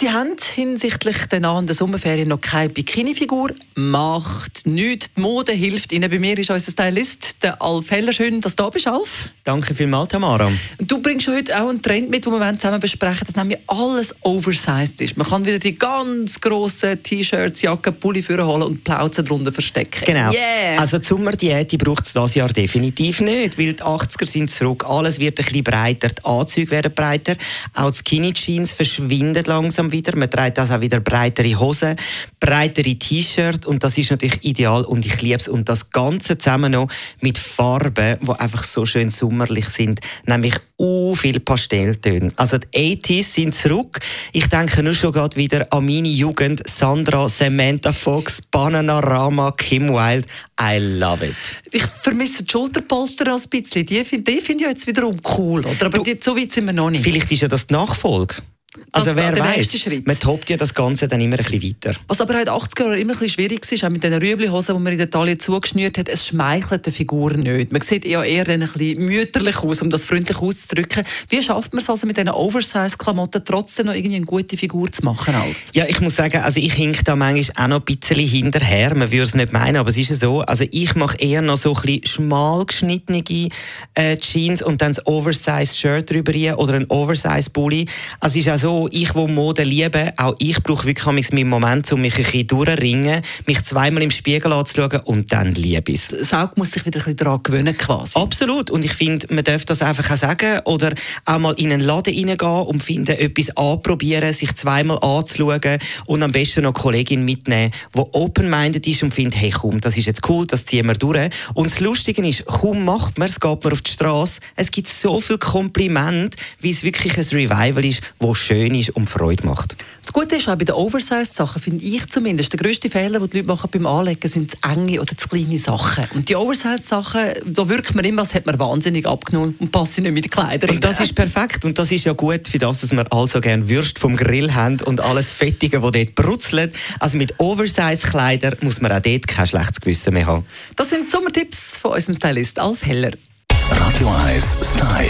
Sie haben hinsichtlich der nahenden Sommerferien noch keine Bikini-Figur. Macht nichts. Die Mode hilft Ihnen. Bei mir ist unser Stylist, der Alf Heller. Schön, dass du da bist, Alf. Danke vielmals, Tamara. Du bringst heute auch einen Trend mit, den wir zusammen besprechen dass nämlich alles oversized ist. Man kann wieder die ganz grossen T-Shirts, Jacken, Pulli holen und Plauzen darunter verstecken. Genau. Yeah. Also die Sommerdiät braucht es dieses Jahr definitiv nicht, weil die 80er sind zurück. Alles wird ein bisschen breiter, die Anzüge werden breiter. Auch die Skinny Jeans verschwinden langsam wieder. Man trägt also auch wieder breitere Hosen, breitere T-Shirts und das ist natürlich ideal und ich liebe es. Und das Ganze zusammen noch mit Farben, die einfach so schön sommerlich sind, nämlich u viel Pastelltöne. Also die 80s sind zurück. Ich denke nur schon gerade wieder an meine Jugend. Sandra, Samantha Fox, Bananarama, Kim Wilde. I love it. Ich vermisse die Schulterpolster ein bisschen. Die finde die find ich jetzt wiederum cool. Oder? Aber Du- die, so weit sind wir noch nicht. Vielleicht ist ja das die Nachfolge. Also wer weiß, man toppt ja das Ganze dann immer ein bisschen weiter. Was aber in den 80er Jahren immer ein bisschen schwierig war, auch mit den Rüebli-Hosen, die man in der Taille zugeschnürt hat, es schmeichelt der Figur nicht. Man sieht ja eher dann ein bisschen mütterlich aus, um das freundlich auszudrücken. Wie schafft man es also mit diesen Oversize-Klamotten trotzdem noch irgendwie eine gute Figur zu machen? Alf? Ja, ich muss sagen, also ich hink da manchmal auch noch ein bisschen hinterher. Man würde es nicht meinen, aber es ist ja so. Also ich mache eher noch so ein bisschen schmal geschnittene äh, Jeans und dann das Oversize-Shirt drüber oder ein Oversize-Pulli. Also es ist auch so, ich, wo Mode liebe, auch ich brauche wirklich meinen Moment, um mich ein bisschen durchzuringen, mich zweimal im Spiegel anzuschauen und dann liebe ich es. Das Auge muss sich wieder ein bisschen daran gewöhnen quasi. Absolut. Und ich finde, man darf das einfach auch sagen. Oder auch mal in einen Laden reingehen und finden, etwas anprobieren, sich zweimal anzuschauen und am besten noch eine Kollegin mitnehmen, die open-minded ist und findet, hey komm, das ist jetzt cool, das ziehen wir durch. Und das Lustige ist, kaum macht man es, geht man auf die Straße. Es gibt so viel Kompliment, wie es wirklich ein Revival ist, wo schön ist und Freude macht. Das Gute ist auch bei den Oversize-Sachen, finde ich zumindest, der grösste Fehler, den die Leute machen beim Anlegen, sind zu enge oder zu kleine Sachen. Und die Oversize-Sachen, da wirkt man immer, als hätte man wahnsinnig abgenommen und passt nicht mit den Kleidern. Und das ist perfekt und das ist ja gut für das, dass wir also gerne Würst vom Grill haben und alles Fettige, das dort brutzelt. Also mit Oversize-Kleidern muss man auch dort kein schlechtes Gewissen mehr haben. Das sind die Sommertipps von unserem Stylist Alf Heller. Radio 1 Style. Style.